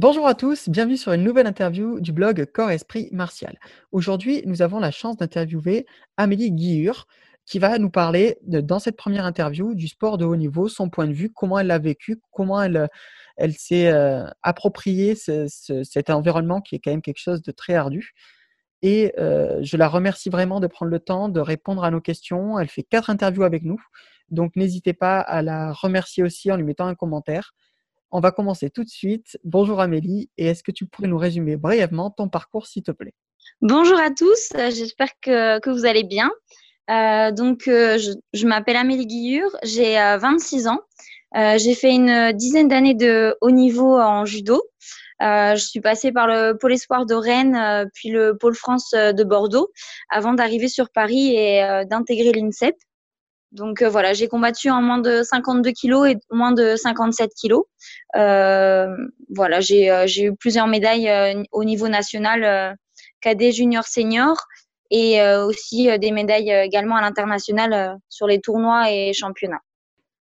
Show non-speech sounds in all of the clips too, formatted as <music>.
Bonjour à tous, bienvenue sur une nouvelle interview du blog Corps Esprit Martial. Aujourd'hui, nous avons la chance d'interviewer Amélie Guillure qui va nous parler dans cette première interview du sport de haut niveau, son point de vue, comment elle l'a vécu, comment elle, s'est euh, approprié ce- ce- cet environnement qui est quand même quelque chose de très ardu. Et euh, je la remercie vraiment de prendre le temps de répondre à nos questions. Elle fait quatre interviews avec nous, donc n'hésitez pas à la remercier aussi en lui mettant un commentaire. On va commencer tout de suite. Bonjour Amélie, et est-ce que tu pourrais nous résumer brièvement ton parcours, s'il te plaît? Bonjour à tous, euh, j'espère que, vous allez bien. Euh, donc, euh, je, m'appelle Amélie Guillure, j'ai euh, 26 ans. J'ai fait une dizaine d'années de haut niveau en judo. Je suis passée par le pôle espoir de Rennes, puis le pôle France de Bordeaux, avant d'arriver sur Paris et d'intégrer l'INSEP. Donc euh, voilà, j'ai combattu en moins de 52 kilos et moins de 57 kilos. Euh, voilà, j'ai euh, j'ai eu plusieurs médailles au niveau national, cadet, junior, senior, et aussi des médailles également à l'international sur les tournois et championnats.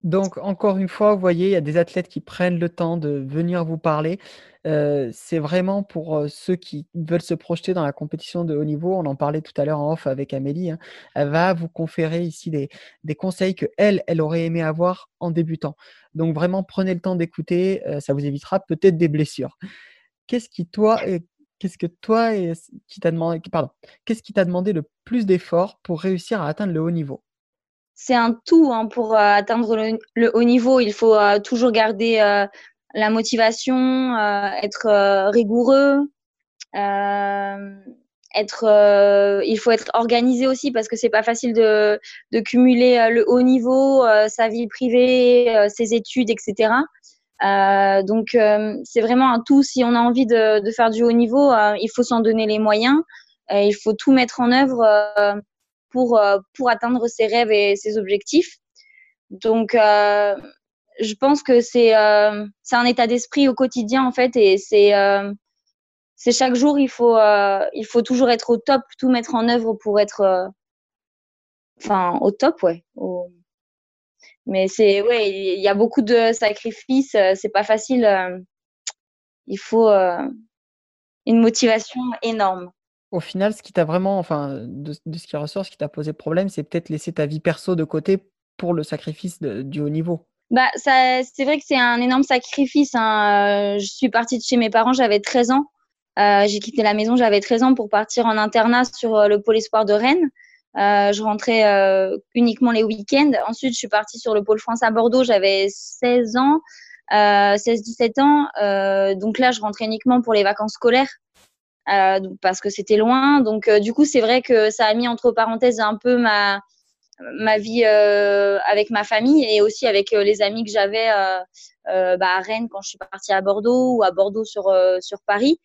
Donc, encore une fois, vous voyez, il y a des athlètes qui prennent le temps de venir vous parler. C'est vraiment pour ceux qui veulent se projeter dans la compétition de haut niveau. On en parlait tout à l'heure en off avec Amélie. hein. Elle va vous conférer ici des, des conseils que elle, elle aurait aimé avoir en débutant. Donc, vraiment, prenez le temps d'écouter. ça vous évitera peut-être des blessures. Qu'est-ce qui, toi, qu'est-ce que toi, qui t'a demandé, pardon, qu'est-ce qui t'a demandé le plus d'efforts pour réussir à atteindre le haut niveau? C'est un tout hein, pour atteindre le, haut niveau. Il faut toujours garder la motivation, euh, être euh, rigoureux, euh, être, il faut être organisé aussi parce que c'est pas facile de, de cumuler le haut niveau, sa vie privée, ses études, etc. Donc c'est vraiment un tout. Si on a envie de, de faire du haut niveau, il faut s'en donner les moyens. Euh, il faut tout mettre en œuvre pour pour atteindre ses rêves et ses objectifs. Donc je pense que c'est euh, c'est un état d'esprit au quotidien en fait et c'est euh, chaque jour il faut euh, il faut toujours être au top, tout mettre en œuvre pour être enfin au top ouais. Mais c'est ouais, il y a beaucoup de sacrifices, c'est pas facile. il faut une motivation énorme. Au final, ce qui t'a vraiment, enfin, de, ce qui ressort, ce qui t'a posé problème, c'est peut-être laisser ta vie perso de côté pour le sacrifice du haut niveau. Bah, c'est vrai que c'est un énorme sacrifice. hein. Euh, Je suis partie de chez mes parents, j'avais 13 ans. Euh, j'ai quitté la maison, j'avais 13 ans pour partir en internat sur euh, le pôle espoir de Rennes. Euh, je rentrais euh, uniquement les week-ends. Ensuite, je suis partie sur le pôle France à Bordeaux, j'avais 16 ans, euh, 16-17 ans. Euh, donc là, je rentrais uniquement pour les vacances scolaires. donc, parce que c'était loin. Donc, du coup, c'est vrai que ça a mis entre parenthèses un peu ma, ma vie euh, avec ma famille et aussi avec euh, les amis que j'avais euh, bah, à Rennes quand je suis partie à Bordeaux ou à Bordeaux sur, sur Paris.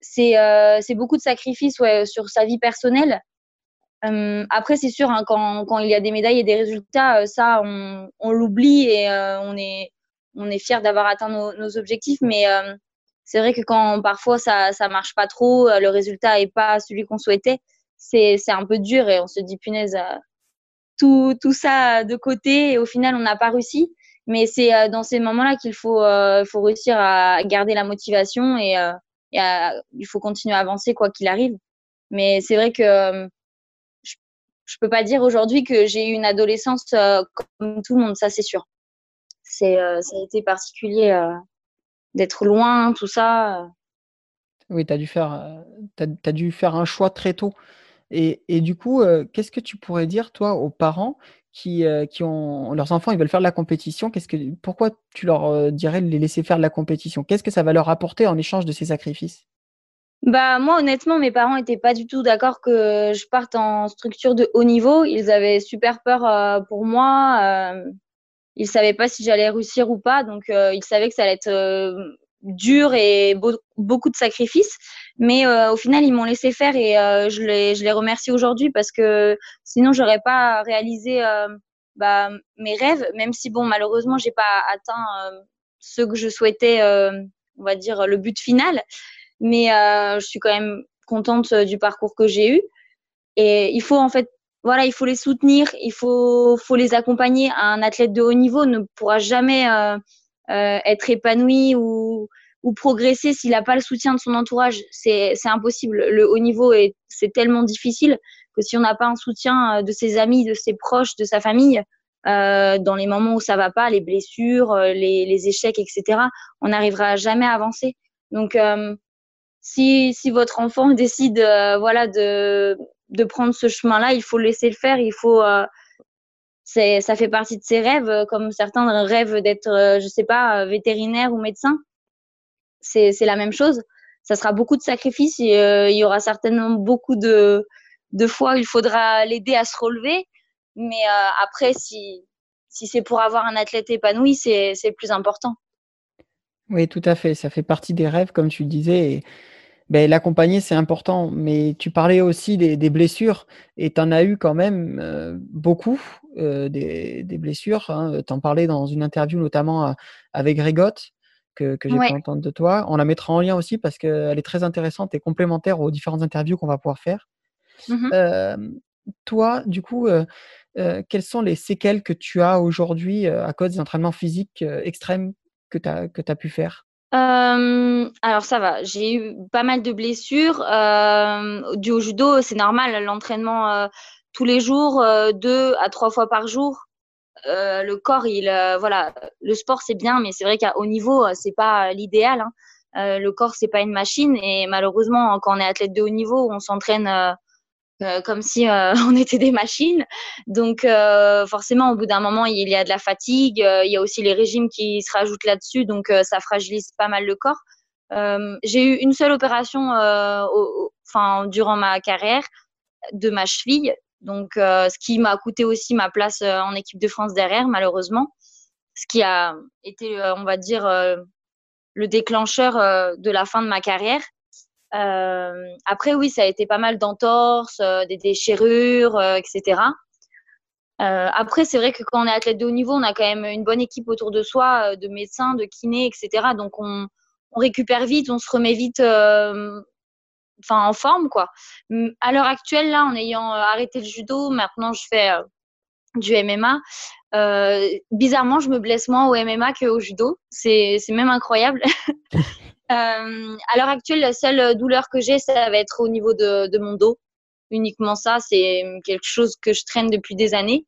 C'est beaucoup de sacrifices sur sa vie personnelle. Euh, après, c'est sûr, hein, quand, quand il y a des médailles et des résultats, ça, on, on l'oublie et on est, on est fiers d'avoir atteint nos, objectifs. Mais c'est vrai que quand parfois ça ça marche pas trop, le résultat est pas celui qu'on souhaitait, c'est un peu dur et on se dit punaise, tout, tout ça de côté et au final on n'a pas réussi. Mais c'est euh, dans ces moments-là qu'il faut, euh, faut réussir à garder la motivation et, euh, il faut continuer à avancer quoi qu'il arrive. Mais c'est vrai que je, je peux pas dire aujourd'hui que j'ai eu une adolescence comme tout le monde, ça c'est sûr. C'est, ça a été particulier d'être loin, tout ça. Oui, tu as dû faire un choix très tôt. Et, du coup, euh, qu'est-ce que tu pourrais dire, toi, aux parents qui, euh, qui ont leurs enfants, ils veulent faire de la compétition, qu'est-ce que, pourquoi tu leur euh, dirais de les laisser faire de la compétition? Qu'est-ce que ça va leur apporter en échange de ces sacrifices? Bah moi honnêtement mes parents étaient pas du tout d'accord que je parte en structure de haut niveau. Ils avaient super peur pour moi. Euh, ils savaient pas si j'allais réussir ou pas, donc ils savaient que ça allait être dur et beau- beaucoup de sacrifices. Mais euh, au final ils m'ont laissé faire et euh, je les je les remercie aujourd'hui parce que sinon j'aurais pas réalisé euh, bah, mes rêves. Même si bon malheureusement j'ai pas atteint ce que je souhaitais, on va dire le but final mais je suis quand même contente du parcours que j'ai eu. Et il faut en fait, voilà, il faut les soutenir, il faut, faut les accompagner. Un athlète de haut niveau ne pourra jamais être épanoui ou, ou progresser s'il n'a pas le soutien de son entourage. C'est impossible. Le haut niveau, c'est tellement difficile que si on n'a pas un soutien de ses amis, de ses proches, de sa famille, euh, dans les moments où ça va pas, les blessures, euh, les, les échecs, etc., on n'arrivera jamais à avancer. Donc, euh, si, si votre enfant <laughs> décide euh, voilà, de, de prendre ce chemin-là, il faut le laisser le faire. Il faut, euh, ça fait partie de ses rêves, comme certains rêvent d'être, je sais pas, vétérinaire ou médecin. C'est, la même chose. Ça sera beaucoup de sacrifices. Il y aura certainement beaucoup de, fois où il faudra l'aider à se relever. Mais euh, après, si, c'est pour avoir un athlète épanoui, c'est plus important. Oui, tout à fait. Ça fait partie des rêves, comme tu disais. Ben, L'accompagner, c'est important. Mais tu parlais aussi des, blessures et tu en as eu quand même euh, beaucoup euh, des, des, blessures. Hein. Tu en parlais dans une interview notamment avec Grégotte que, que j'ai ouais. pu entendre de toi. On la mettra en lien aussi parce qu'elle est très intéressante et complémentaire aux différentes interviews qu'on va pouvoir faire. Mmh euh, toi, du coup, euh, quelles sont les séquelles que tu as aujourd'hui euh, à cause des entraînements physiques euh, extrêmes que tu as, pu faire? Euh, alors ça va, j'ai eu pas mal de blessures. Euh, du au judo, c'est normal, l'entraînement euh, tous les jours, deux à trois fois par jour. le corps, il, voilà, le sport c'est bien, mais c'est vrai qu'à haut niveau, c'est pas l'idéal. Hein. le corps, c'est pas une machine, et malheureusement, quand on est athlète de haut niveau, on s'entraîne euh, comme si euh, <laughs> on était des machines. Donc euh, forcément, au bout d'un moment, il y a de la fatigue. il y a aussi les régimes qui se rajoutent là-dessus, donc ça fragilise pas mal le corps. j'ai eu une seule opération, durant ma carrière, de ma cheville. Donc, ce qui m'a coûté aussi ma place en équipe de France derrière, malheureusement. Ce qui a été, on va dire, le déclencheur de la fin de ma carrière. Euh, après, oui, ça a été pas mal d'entorses, euh, des déchirures, euh, etc. après, c'est vrai que quand on est athlète de haut niveau, on a quand même une bonne équipe autour de soi, de médecins, de kinés, etc. Donc, on, on récupère vite, on se remet vite enfin en forme quoi. À l'heure actuelle là, en ayant arrêté le judo, maintenant je fais du MMA. Euh, bizarrement, je me blesse moins au MMA qu'au judo. C'est même incroyable. <laughs> Euh, à l'heure actuelle, la seule douleur que j'ai, ça va être au niveau de, de mon dos. Uniquement ça, c'est quelque chose que je traîne depuis des années.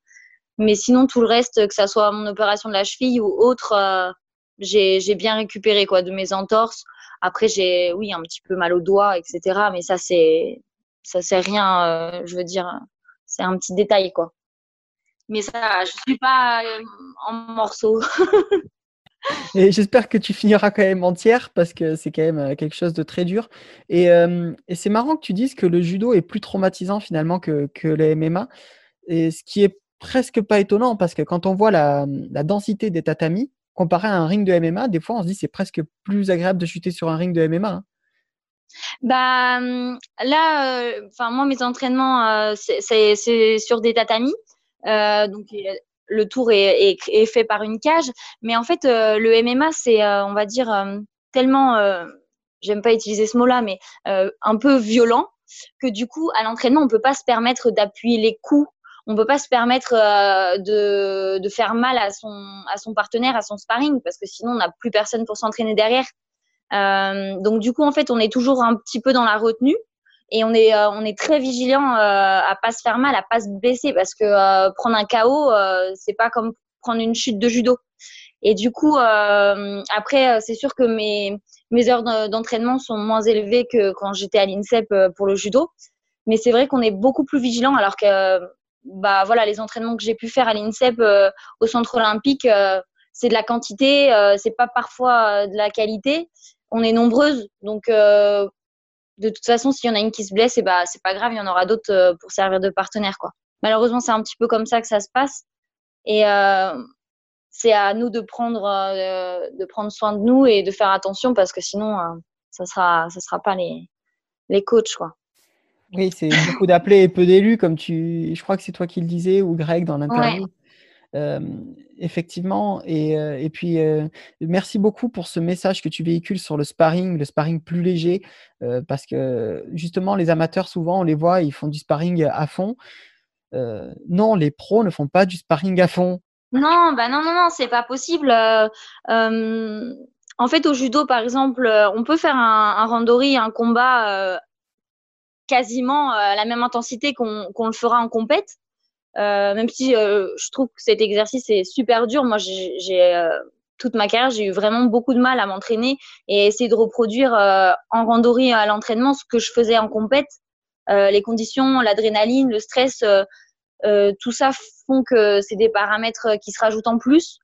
Mais sinon, tout le reste, que ça soit mon opération de la cheville ou autre, euh, j'ai bien récupéré quoi de mes entorses. Après, j'ai, oui, un petit peu mal au doigt, etc. Mais ça, c'est, ça c'est rien. Euh, je veux dire, c'est un petit détail quoi. Mais ça, je suis pas euh, en morceaux. <laughs> J'espère que tu finiras quand même entière parce que c'est quand même euh, quelque chose de très dur. Et, et c'est marrant que tu dises que le judo est plus traumatisant finalement que, que les MMA. Et ce qui est presque pas étonnant parce que quand on voit la, la, densité des tatamis comparé à un ring de MMA, des fois on se dit c'est presque plus agréable de chuter sur un ring de MMA. Hein. Bah hum, là, enfin moi mes entraînements c'est sur des tatamis. Euh, donc le tour est, est, fait par une cage. Mais en fait, euh, le MMA, c'est, euh, on va dire, euh, tellement, j'aime pas utiliser ce mot-là, mais un peu violent, que du coup, à l'entraînement, on peut pas se permettre d'appuyer les coups. On peut pas se permettre de, de, faire mal à son, à son partenaire, à son sparring, parce que sinon, on n'a plus personne pour s'entraîner derrière. donc, du coup, en fait, on est toujours un petit peu dans la retenue et on est euh, on est très vigilant euh, à pas se faire mal, à pas se blesser parce que euh, prendre un KO c'est pas comme prendre une chute de judo. Et du coup après c'est sûr que mes mes heures d'entraînement sont moins élevées que quand j'étais à l'INSEP pour le judo, mais c'est vrai qu'on est beaucoup plus vigilant alors que bah voilà les entraînements que j'ai pu faire à l'INSEP au centre olympique c'est de la quantité, c'est pas parfois de la qualité. On est nombreuses, donc de toute façon, s'il y en a une qui se blesse, et eh bah, c'est pas grave, il y en aura d'autres euh, pour servir de partenaire. Quoi. Malheureusement, c'est un petit peu comme ça que ça se passe. Et euh, c'est à nous de prendre, euh, de prendre soin de nous et de faire attention parce que sinon, ça sera, ça sera pas les, les coachs. Quoi. Oui, c'est beaucoup d'appelés et peu d'élus, comme tu. Je crois que c'est toi qui le disais ou Greg dans l'interview. Euh, effectivement, et, et puis euh, merci beaucoup pour ce message que tu véhicules sur le sparring, le sparring plus léger, parce que justement les amateurs souvent on les voit, ils font du sparring à fond. non, les pros ne font pas du sparring à fond. Non, bah non, non, non, c'est pas possible. en En fait, au judo, par exemple, on peut faire un, un randori, un combat quasiment à la même intensité qu'on le fera en compète. même si je trouve que cet exercice est super dur. Moi, j'ai toute ma carrière, j'ai eu vraiment beaucoup de mal à m'entraîner et essayer de reproduire en randori à l'entraînement ce que je faisais en compète. les conditions, l'adrénaline, le stress, tout ça font que c'est des paramètres qui se rajoutent en plus.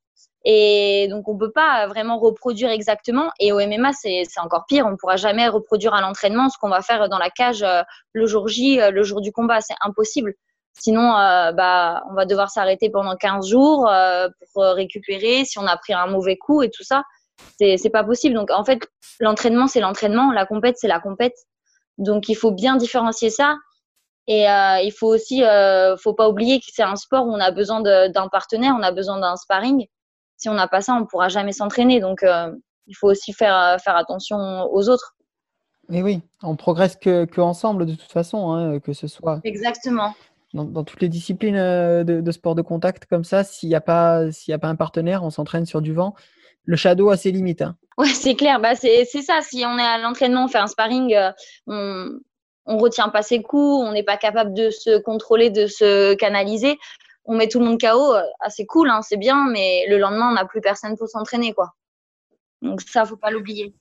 Et donc, on ne peut pas vraiment reproduire exactement. Et au MMA, c'est encore pire. On ne pourra jamais reproduire à l'entraînement ce qu'on va faire dans la cage euh, le jour J, euh, le jour du combat. C'est impossible. Sinon, euh, bah, on va devoir s'arrêter pendant 15 jours pour récupérer si on a pris un mauvais coup et tout ça. C'est pas possible. Donc, en fait, l'entraînement, c'est l'entraînement. La compète, c'est la compète. Donc, il faut bien différencier ça. Et il faut aussi, faut pas oublier que c'est un sport où on a besoin d'un partenaire, on a besoin d'un sparring si on n'a pas ça, on ne pourra jamais s'entraîner. Donc, euh, il faut aussi faire, euh, faire attention aux autres. Et oui, on progresse que, que ensemble de toute façon, hein, que ce soit. Exactement. Dans, toutes les disciplines euh, de, sport de contact comme ça, s'il n'y a, pas, s'il a pas un partenaire, on s'entraîne sur du vent. Le shadow a ses limites. Hein. Ouais, c'est clair. Bah, c'est, ça. Si on est à l'entraînement, on fait un sparring, on, on retient pas ses coups, on n'est pas capable de se contrôler, de se canaliser on met tout le monde KO, euh, ah, c'est cool, hein, c'est bien, mais le lendemain, on n'a plus personne pour s'entraîner, quoi. Donc ça, faut pas l'oublier.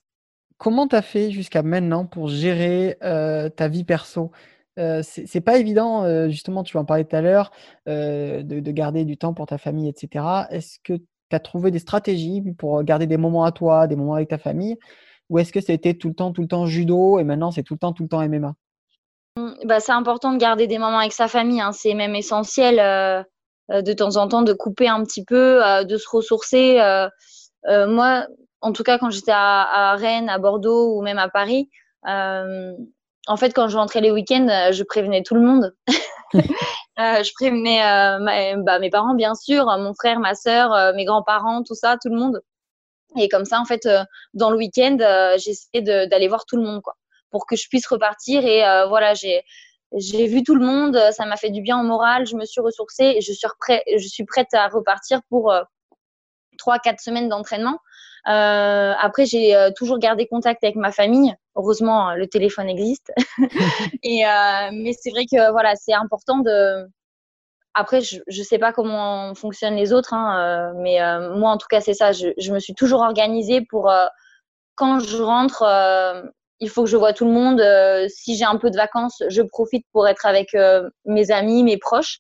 Comment tu as fait jusqu'à maintenant pour gérer euh, ta vie perso? Euh, C'est pas évident, justement, tu en parlais tout à l'heure, de, garder du temps pour ta famille, etc. Est-ce que tu as trouvé des stratégies pour garder des moments à toi, des moments avec ta famille? Ou est-ce que été tout le temps, tout le temps judo et maintenant c'est tout le temps, tout le temps MMA bah, C'est important de garder des moments avec sa famille, hein. c'est même essentiel. Euh, de temps en temps de couper un petit peu, euh, de se ressourcer. Euh, moi, en tout cas, quand j'étais à, Rennes, à Bordeaux ou même à Paris, en fait, quand je rentrais les week-ends, je prévenais tout le monde. <laughs> je prévenais bah, mes parents, bien sûr, mon frère, ma sœur, mes grands-parents, tout ça, tout le monde. Et comme ça, en fait, dans le week-end, j'essayais d'aller voir tout le monde, quoi, pour que je puisse repartir. Et voilà, j'ai j'ai vu tout le monde, ça m'a fait du bien au moral, je me suis ressourcée et je suis, je suis prête à repartir pour euh, trois, quatre semaines d'entraînement. Euh, après, j'ai euh, toujours gardé contact avec ma famille. Heureusement, le téléphone existe. <laughs> et, mais c'est vrai que voilà, c'est important de. Après, je ne sais pas comment fonctionnent les autres, hein, mais moi, en tout cas, c'est ça. Je, je, me suis toujours organisée pour quand je rentre il faut que je vois tout le monde. Euh, si j'ai un peu de vacances, je profite pour être avec euh, mes amis, mes proches.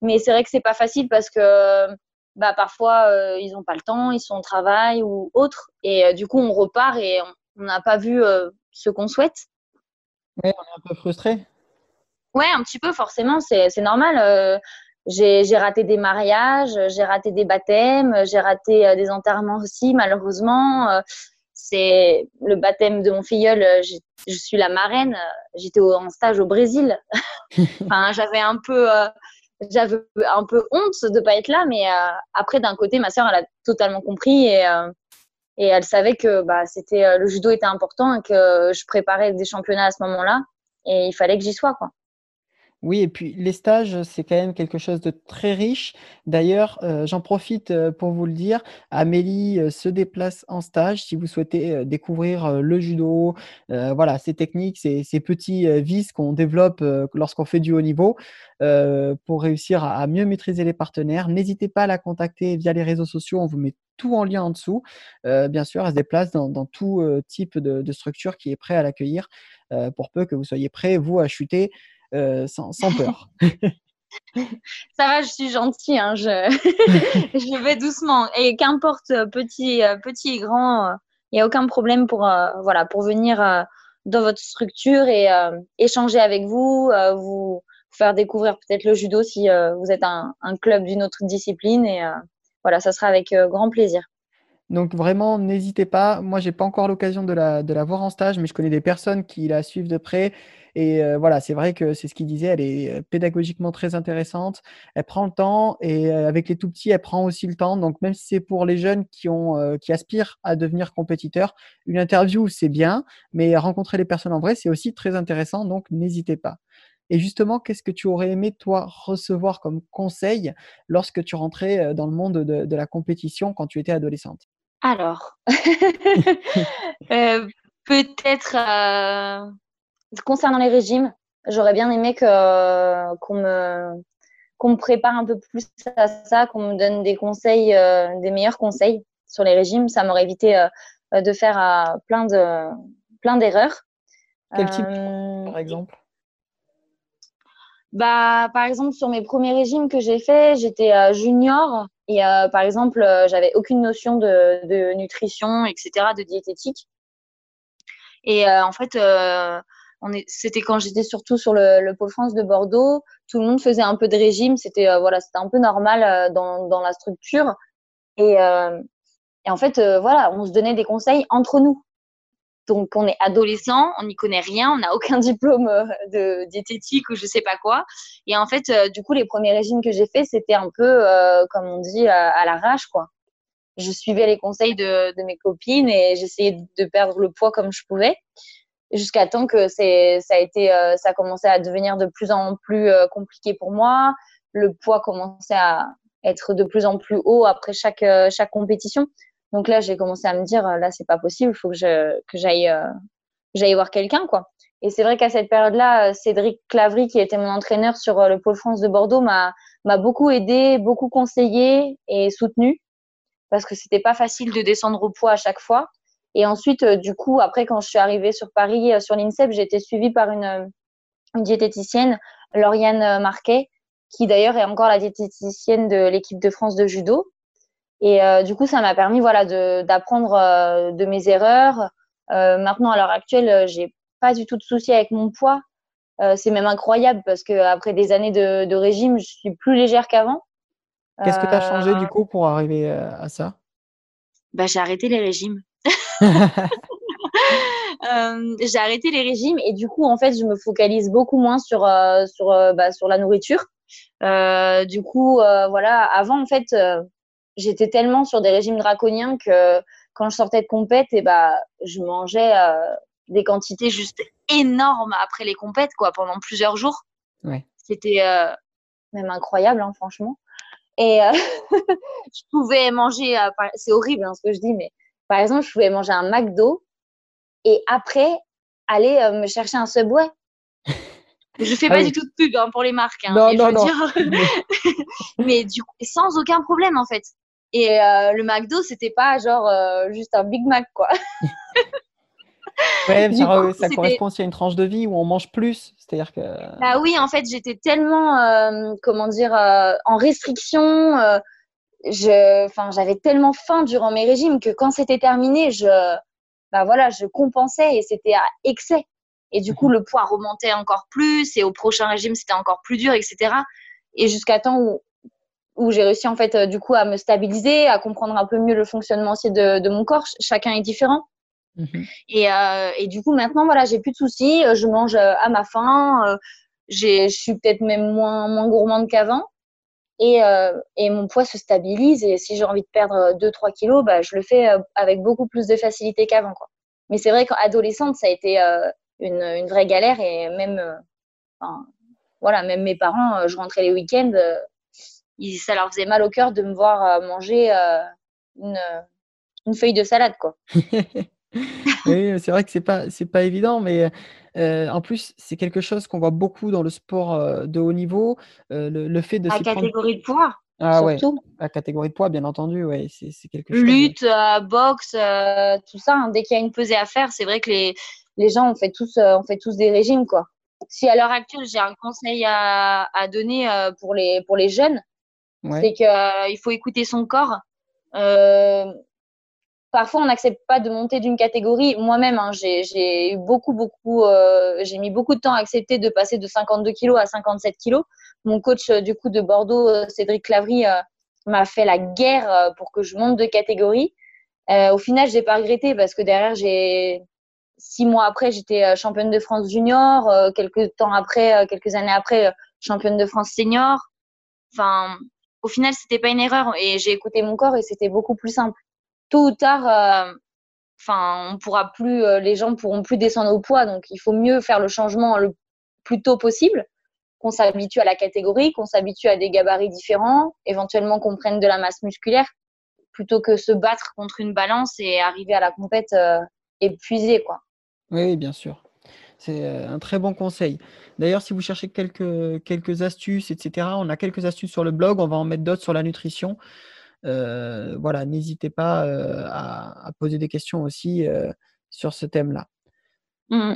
Mais c'est vrai que c'est pas facile parce que bah, parfois euh, ils n'ont pas le temps, ils sont au travail ou autre. Et du coup, on repart et on n'a pas vu ce qu'on souhaite. Oui, on est un peu frustré. Ouais, un petit peu, forcément, c'est normal. j'ai raté des mariages, j'ai raté des baptêmes, j'ai raté des enterrements aussi, malheureusement c'est le baptême de mon filleul. Euh, je, suis la marraine. Euh, j'étais en stage au Brésil. <laughs> enfin, j'avais un peu, euh, j'avais un peu honte de pas être là, mais après, d'un côté, ma sœur, elle a totalement compris et, et elle savait que bah, c'était le judo était important et que je préparais des championnats à ce moment-là et il fallait que j'y sois, quoi. Oui, et puis les stages, c'est quand même quelque chose de très riche. D'ailleurs, euh, j'en profite euh, pour vous le dire, Amélie euh, se déplace en stage si vous souhaitez découvrir le judo, voilà, ces techniques, ces, petits vices qu'on développe lorsqu'on fait du haut niveau pour réussir à, mieux maîtriser les partenaires. N'hésitez pas à la contacter via les réseaux sociaux, on vous met tout en lien en dessous. bien sûr, elle se déplace dans, tout type de, de, structure qui est prêt à l'accueillir pour peu que vous soyez prêt, vous, à chuter euh, sans, peur. <laughs> Ça va, je suis gentille, hein, je... <laughs> je vais doucement. Et qu'importe, petit, euh, petit et grand, il euh, n'y a aucun problème pour, voilà, pour venir dans votre structure et échanger avec vous, vous faire découvrir peut-être le judo si vous êtes un, un club d'une autre discipline. Et voilà, ça sera avec grand plaisir. Donc vraiment, n'hésitez pas. Moi, j'ai pas encore l'occasion de la, de la voir en stage, mais je connais des personnes qui la suivent de près et euh, voilà, c'est vrai que c'est ce qu'il disait, elle est euh, pédagogiquement très intéressante, elle prend le temps et euh, avec les tout petits, elle prend aussi le temps. Donc même si c'est pour les jeunes qui, ont, qui aspirent à devenir compétiteurs, une interview, c'est bien, mais rencontrer les personnes en vrai, c'est aussi très intéressant, donc n'hésitez pas. Et justement, qu'est-ce que tu aurais aimé, toi, recevoir comme conseil lorsque tu rentrais dans le monde de, la compétition quand tu étais adolescente? Alors, <laughs> peut-être concernant les régimes, j'aurais bien aimé que qu'on me qu'on me prépare un peu plus à ça, qu'on me donne des conseils, des meilleurs conseils sur les régimes. Ça m'aurait évité de faire plein de plein d'erreurs. Quel type, par exemple? Bah, par exemple, sur mes premiers régimes que j'ai faits, j'étais euh, junior et euh, par exemple, euh, j'avais aucune notion de, de, nutrition, etc., de diététique. Et en fait, c'était quand j'étais surtout sur le, le, pôle France de Bordeaux. Tout le monde faisait un peu de régime. C'était voilà, c'était un peu normal dans, dans la structure. Et, et en fait, voilà, on se donnait des conseils entre nous. Donc, on est adolescent, on n'y connaît rien, on n'a aucun diplôme euh, de diététique ou je sais pas quoi. Et en fait, euh, du coup, les premiers régimes que j'ai faits, c'était un peu, euh, comme on dit, à l'arrache, quoi. Je suivais les conseils de mes copines et j'essayais de perdre le poids comme je pouvais, jusqu'à temps que c'est, ça a été, ça a commencé à devenir de plus en plus compliqué pour moi. Le poids commençait à être de plus en plus haut après chaque chaque compétition. Donc là, j'ai commencé à me dire, là, c'est pas possible, il faut que je que j'aille euh, j'aille voir quelqu'un, quoi. Et c'est vrai qu'à cette période-là, euh, Cédric Clavry, qui était mon entraîneur sur euh, le pôle France de Bordeaux, m'a m'a beaucoup aidé, beaucoup conseillé et soutenu parce que c'était pas facile de descendre au poids à chaque fois. Et ensuite, du coup, après, quand je suis arrivée sur Paris, sur l'INSEP, j'ai été suivie par une, une diététicienne, Lauriane Marquet, qui d'ailleurs est encore la diététicienne de l'équipe de France de judo. Et euh, du coup, ça m'a permis voilà, d'apprendre euh, de, mes erreurs. Euh, maintenant, à l'heure actuelle, j'ai pas du tout de souci avec mon poids. c'est même incroyable parce qu'après des années de, régime, je suis plus légère qu'avant. Qu'est-ce que tu as changé du coup pour arriver à ça? Bah, J'ai arrêté les régimes. <laughs> j'ai arrêté les régimes et du coup, en fait, je me focalise beaucoup moins sur, sur, bah, sur la nourriture. du coup, voilà, avant, en fait, j'étais tellement sur des régimes draconiens que quand je sortais de compète, et eh bah, je mangeais euh, des quantités juste énormes après les compètes, quoi, pendant plusieurs jours. Ouais. C'était euh, même incroyable, hein, franchement. Et euh, <laughs> je pouvais manger, c'est horrible hein, ce que je dis, mais par exemple, je pouvais manger un McDo et après aller me chercher un Subway. <laughs> Je fais ah pas du tout de pub hein, pour les marques. Hein, non, non, non. <laughs> <laughs> mais du coup, sans aucun problème en fait. Et euh, le McDo, c'était pas genre euh, juste un Big Mac, quoi. ouais, ça, ça correspond aussi à une tranche de vie où on mange plus. C'est-à-dire que. Bah oui, en fait, j'étais tellement, euh, comment dire, en restriction. Je, enfin, j'avais tellement faim durant mes régimes que quand c'était terminé, je, bah voilà, je compensais et c'était à excès. Et du coup, mhm. le poids remontait encore plus et au prochain régime, c'était encore plus dur, etc. Et jusqu'à temps où où j'ai réussi en fait euh, du coup à me stabiliser, à comprendre un peu mieux le fonctionnement aussi de, de mon corps. Chacun est différent. Mhm. Et, euh, et, du coup maintenant voilà, j'ai plus de soucis. Euh, je mange à ma faim. Je suis peut-être même moins moins gourmande qu'avant. Et, et, mon poids se stabilise. Et si j'ai envie de perdre 2-3 kilos, bah, je le fais avec beaucoup plus de facilité qu'avant. Quoi. Mais c'est vrai qu'adolescente, ça a été une, vraie galère. Et même, voilà, même mes parents, je rentrais les week-ends ça leur faisait mal au cœur de me voir euh, manger euh, une, une, feuille de salade, quoi. <laughs> oui, c'est vrai que c'est pas c'est pas évident, mais euh, en plus c'est quelque chose qu'on voit beaucoup dans le sport de haut niveau, le, fait de la catégorie de poids. Ah surtout. ouais, la catégorie de poids, bien entendu, ouais, c'est quelque chose. Lutte, boxe, tout ça. Hein, dès qu'il y a une pesée à faire, c'est vrai que les, les gens ont fait tous on fait tous des régimes, quoi. Si à l'heure actuelle j'ai un conseil à, à donner pour les pour les jeunes, c'est qu'il euh, faut écouter son corps. Euh, parfois, on n'accepte pas de monter d'une catégorie. Moi-même, hein, j'ai beaucoup, beaucoup, euh, j'ai mis beaucoup de temps à accepter de passer de 52 kilos à 57 kilos. Mon coach du coup de Bordeaux, Cédric Clavry, m'a fait la guerre pour que je monte de catégorie. au final, j'ai pas regretté parce que derrière, j'ai six mois après, j'étais championne de France junior. quelques temps après, quelques années après, championne de France senior. Enfin, au final, c'était pas une erreur et j'ai écouté mon corps et c'était beaucoup plus simple. Tôt ou tard, euh, enfin, on pourra plus, euh, les gens pourront plus descendre au poids, donc il faut mieux faire le changement le plus tôt possible, qu'on s'habitue à la catégorie, qu'on s'habitue à des gabarits différents, éventuellement qu'on prenne de la masse musculaire. plutôt que se battre contre une balance et arriver à la compète épuisé, quoi. Oui, bien sûr. C'est un très bon conseil. D'ailleurs, si vous cherchez quelques, quelques astuces, etc., on a quelques astuces sur le blog, on va en mettre d'autres sur la nutrition. Voilà, n'hésitez pas à, poser des questions aussi sur ce thème-là. Mmh.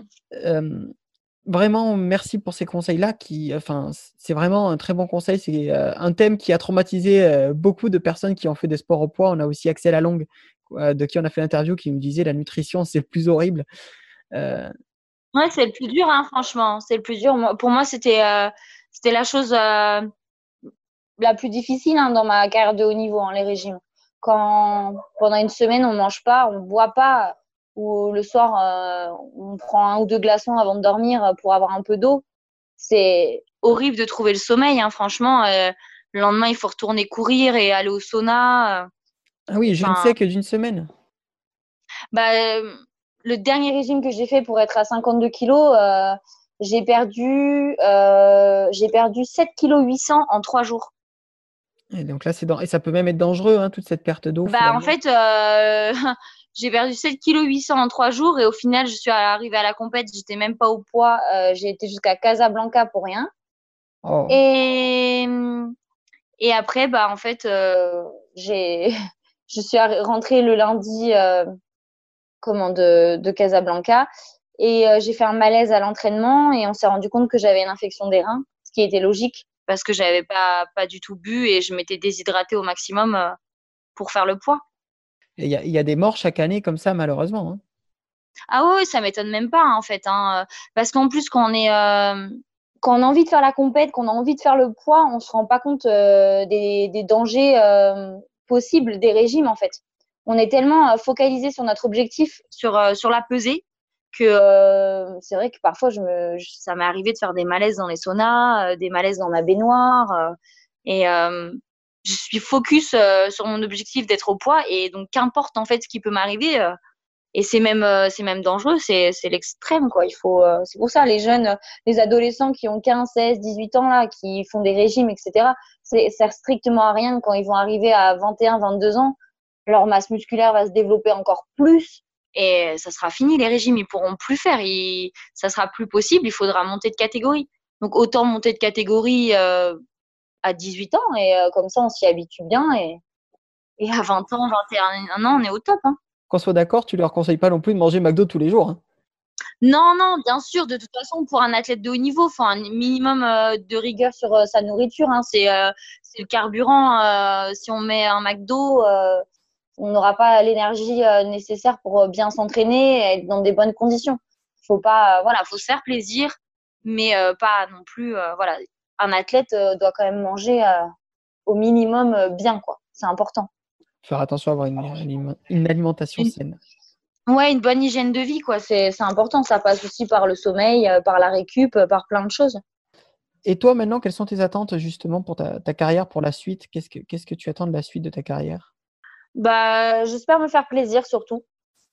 vraiment, merci pour ces conseils-là. Qui, enfin, c'est vraiment un très bon conseil. C'est un thème qui a traumatisé beaucoup de personnes qui ont fait des sports au poids. On a aussi Axel Along, de qui on a fait l'interview, qui nous disait la nutrition, c'est le plus horrible. Ouais, c'est le plus dur, hein, franchement. C'est le plus dur. Pour moi, c'était euh, c'était la chose euh, la plus difficile hein, dans ma carrière de haut niveau, hein, les régimes. Quand pendant une semaine, on mange pas, on boit pas, ou le soir, euh, on prend un ou deux glaçons avant de dormir pour avoir un peu d'eau. C'est horrible de trouver le sommeil, hein, franchement. le lendemain, il faut retourner courir et aller au sauna. Ah oui, je ne sais que d'une semaine. Bah, le dernier régime que j'ai fait pour être à 52 kilos, euh, j'ai perdu, euh, j'ai perdu 7 kg 800 en 3 jours. Et donc là, c'est et ça peut même être dangereux, hein, toute cette perte d'eau. Bah, en fait, euh, <laughs> j'ai perdu 7 kg 800 en 3 jours et au final, je suis arrivée à la compète, j'étais même pas au poids, j'ai été jusqu'à Casablanca pour rien. Oh. Et, et après, bah, en fait, j'ai, <laughs> je suis rentrée le lundi comment, de, Casablanca. Et euh, j'ai fait un malaise à l'entraînement et on s'est rendu compte que j'avais une infection des reins, ce qui était logique parce que j'avais pas, pas du tout bu et je m'étais déshydratée au maximum euh, pour faire le poids. Il y, y, a des morts chaque année comme ça, malheureusement. Hein. Ah oui, ça m'étonne même pas, en fait. Hein, parce qu'en plus, quand on, est, euh, quand on a envie de faire la compète, qu'on a envie de faire le poids, on ne se rend pas compte des, des, dangers possibles des régimes, en fait on est tellement euh, focalisé sur notre objectif, sur, euh, sur la pesée, que euh, c'est vrai que parfois, je me, ça m'est arrivé de faire des malaises dans les saunas, des malaises dans ma baignoire. et je suis focus sur mon objectif d'être au poids. Et donc, qu'importe en fait ce qui peut m'arriver, et c'est même c'est même dangereux c'est l'extrême quoi il faut c'est pour ça les jeunes les adolescents qui ont 15 16 18 ans là qui font des régimes etc ça sert strictement à rien quand ils vont arriver à 21 22 ans leur masse musculaire va se développer encore plus et ça sera fini. Les régimes, ils pourront plus faire. Ça ça sera plus possible. Il faudra monter de catégorie. Donc autant monter de catégorie euh, à 18 ans et euh, comme ça on s'y habitue bien et, et à 20 ans, 21 ans, on est au top. Hein. Qu'on soit d'accord, tu leur conseilles pas non plus de manger McDo tous les jours. Hein. Non, non, bien sûr. De toute façon, pour un athlète de haut niveau, il faut un minimum euh, de rigueur sur sa nourriture. Hein. C'est le carburant. si on met un McDo, on n'aura pas l'énergie euh, nécessaire pour euh, bien s'entraîner et être dans des bonnes conditions. Faut pas, euh, voilà, faut se faire plaisir, mais pas non plus, voilà. Un athlète doit quand même manger au minimum bien, quoi. C'est important. Faire attention à avoir une, une alimentation saine. Ouais, une bonne hygiène de vie, quoi. C'est important. Ça passe aussi par le sommeil, par la récup, par plein de choses. Et toi, maintenant, quelles sont tes attentes justement pour ta, carrière, pour la suite? Qu'est-ce que Qu'est-ce que tu attends de la suite de ta carrière? Bah, j'espère me faire plaisir surtout.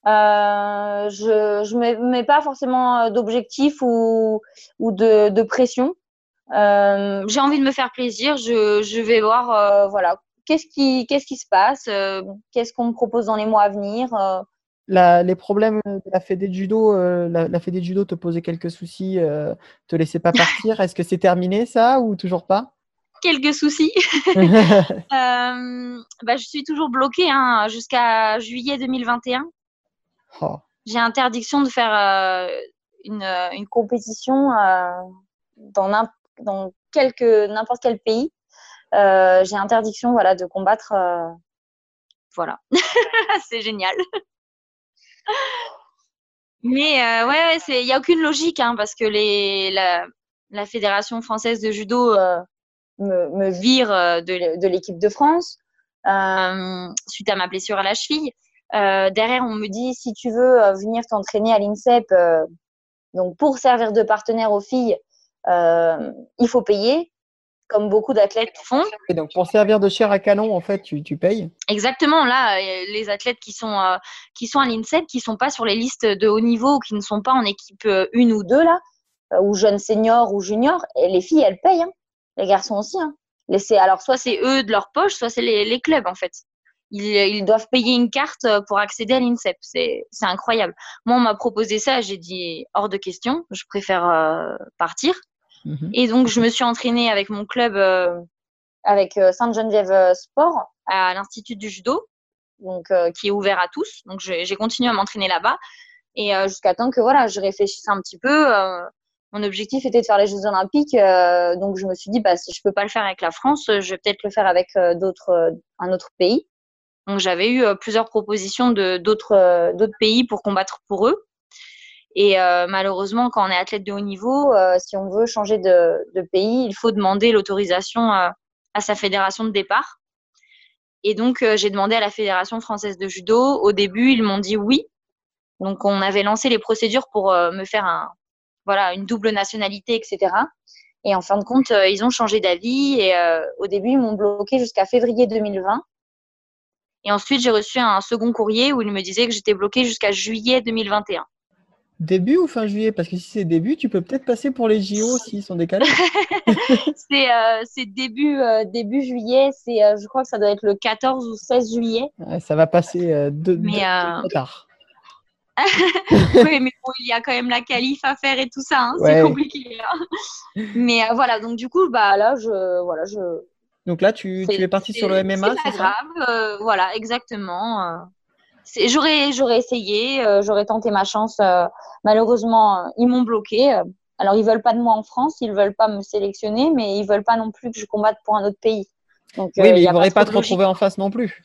Euh, je ne mets, pas forcément euh, d'objectif ou, ou de, de pression. Euh, j'ai envie de me faire plaisir. Je, je vais voir, euh, voilà, qu'est-ce qui, qu'est-ce qui se passe, qu'est-ce qu'on me propose dans les mois à venir? La, les problèmes de la fédé de judo, la, la fédé de judo te posait quelques soucis, te laissait pas <laughs> partir. Est-ce que c'est terminé ça ou toujours pas? Quelques soucis. <laughs> Euh, bah, je suis toujours bloquée hein, jusqu'à juillet 2021. J'ai interdiction de faire euh, une, une, compétition euh, dans, dans n'importe quel pays. J'ai interdiction voilà, de combattre. voilà, <laughs> c'est génial. Mais ouais, il n'y a aucune logique hein, parce que les, la, la Fédération française de judo me, vire euh, de, l'équipe de France euh, suite à ma blessure à la cheville. Euh, derrière, on me dit si tu veux venir t'entraîner à l'INSEP, donc pour servir de partenaire aux filles, il faut payer comme beaucoup d'athlètes font. Et donc, pour servir de chair à canon, en fait, tu, tu payes? Exactement. Là, les athlètes qui sont, qui sont à l'INSEP, qui ne sont pas sur les listes de haut niveau, qui ne sont pas en équipe une ou deux, là, ou jeunes seniors ou juniors, les filles, elles payent. Hein. Les garçons aussi. Hein. alors, soit c'est eux de leur poche, soit c'est les, clubs, en fait. ils, doivent payer une carte pour accéder à l'INSEP. C'est incroyable. Moi, on m'a proposé ça, j'ai dit hors de question, je préfère partir. Mhm. Et donc, je me suis entraînée avec mon club, avec Sainte-Geneviève Sport, à l'Institut du judo, donc, qui est ouvert à tous. Donc, j'ai continué à m'entraîner là-bas. Et jusqu'à temps que voilà, je réfléchisse un petit peu mon objectif était de faire les Jeux Olympiques. Euh, donc, je me suis dit, bah, si je peux pas le faire avec la France, je vais peut-être le faire avec euh, euh, un autre pays. Donc, j'avais eu plusieurs propositions de d'autres pays pour combattre pour eux. Et malheureusement, quand on est athlète de haut niveau, si on veut changer de pays, il faut demander l'autorisation à sa fédération de départ. Et donc, j'ai demandé à la Fédération française de judo. Au début, ils m'ont dit oui. Donc, on avait lancé les procédures pour me faire un, voilà, une double nationalité, etc. Et en fin de compte, euh, ils ont changé d'avis et euh, au début, ils m'ont bloqué jusqu'à février 2020. Et ensuite, j'ai reçu un second courrier où ils me disaient que j'étais bloquée jusqu'à juillet 2021. Début ou fin juillet? Parce que si c'est début, tu peux peut-être passer pour les JO <laughs> s'ils sont décalés. Euh, c'est début, début juillet. C'est, je crois que ça doit être le 14 ou 16 juillet. ça va passer de, tard. <laughs> oui, mais bon, il y a quand même la qualif à faire et tout ça, hein, c'est compliqué. Hein. Mais euh, voilà, donc du coup, bah là, je, voilà, je. Donc là, tu, tu es parti sur le MMA, c'est pas grave. Euh, voilà, exactement. Euh. J'aurais, j'aurais essayé, j'aurais tenté ma chance. malheureusement, ils m'ont bloqué. Alors, ils veulent pas de moi en France, ils veulent pas me sélectionner, mais ils veulent pas non plus que je combatte pour un autre pays. Donc, oui, mais ils ne pas te retrouver en face non plus.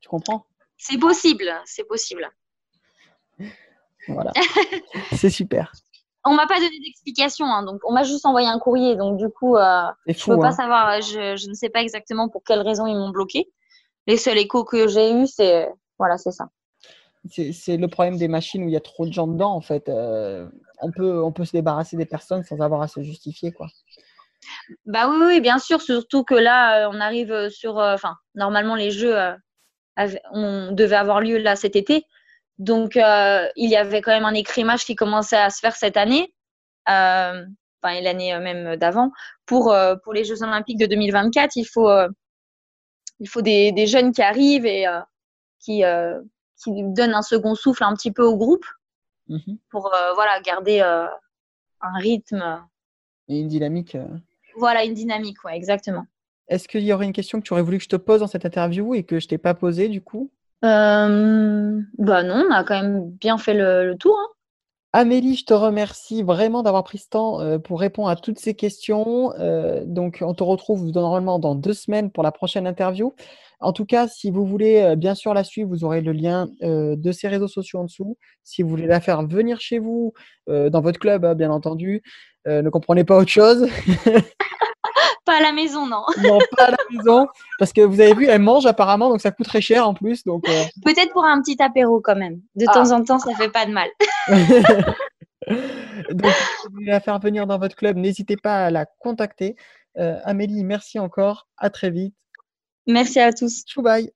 Tu comprends? C'est possible, c'est possible. Voilà. <laughs> c'est super. On m'a pas donné d'explication, hein, donc on m'a juste envoyé un courrier, donc du coup, euh, je peux pas hein. savoir, je, ne sais pas exactement pour quelles raisons ils m'ont bloqué. Les seuls échos que j'ai eus, c'est voilà, c'est ça. C'est le problème des machines où il y a trop de gens dedans, en fait. Euh, on, peut, on peut se débarrasser des personnes sans avoir à se justifier, quoi. Bah oui, oui, bien sûr, surtout que là, euh, on arrive sur. Euh, enfin, normalement, les jeux on devait avoir lieu là cet été. Donc, euh, il y avait quand même un écrémage qui commençait à se faire cette année, euh, enfin l'année même d'avant, pour, euh, pour les Jeux Olympiques de 2024. Il faut, il faut des, des, jeunes qui arrivent et qui, qui donnent un second souffle un petit peu au groupe mhm. pour voilà, garder un rythme. Et une dynamique. Voilà, une dynamique, ouais, exactement. Est-ce qu'il y aurait une question que tu aurais voulu que je te pose dans cette interview et que je t'ai pas posée du coup? Euh, bah non, on a quand même bien fait le, tour. Hein. Amélie, je te remercie vraiment d'avoir pris ce temps euh, pour répondre à toutes ces questions. Euh, donc, on te retrouve normalement dans deux semaines pour la prochaine interview. En tout cas, si vous voulez bien sûr la suivre, vous aurez le lien de ses réseaux sociaux en dessous. Si vous voulez la faire venir chez vous, dans votre club, hein, bien entendu, ne comprenez pas autre chose. <laughs> Pas à la maison, non. <laughs> non, pas à la maison. Parce que vous avez vu, elle mange apparemment, donc ça coûte très cher en plus. Donc, euh. Peut-être pour un petit apéro quand même. De temps ah. en temps, ça fait pas de mal. <laughs> donc, si vous voulez la faire venir dans votre club, n'hésitez pas à la contacter. Euh, Amélie, merci encore. À très vite. Merci à tous. Chou bye.